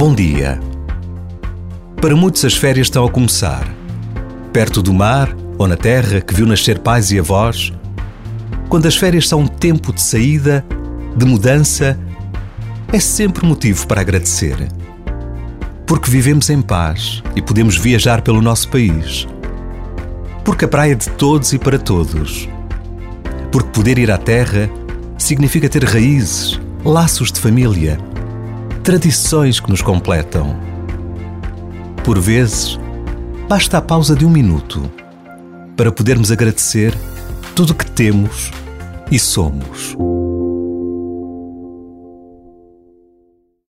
Bom dia. Para muitos, as férias estão a começar. Perto do mar ou na terra que viu nascer pais e avós. Quando as férias são um tempo de saída, de mudança, é sempre motivo para agradecer. Porque vivemos em paz e podemos viajar pelo nosso país. Porque a praia é de todos e para todos. Porque poder ir à terra significa ter raízes, laços de família, tradições que nos completam. Por vezes, basta a pausa de um minuto para podermos agradecer tudo o que temos e somos.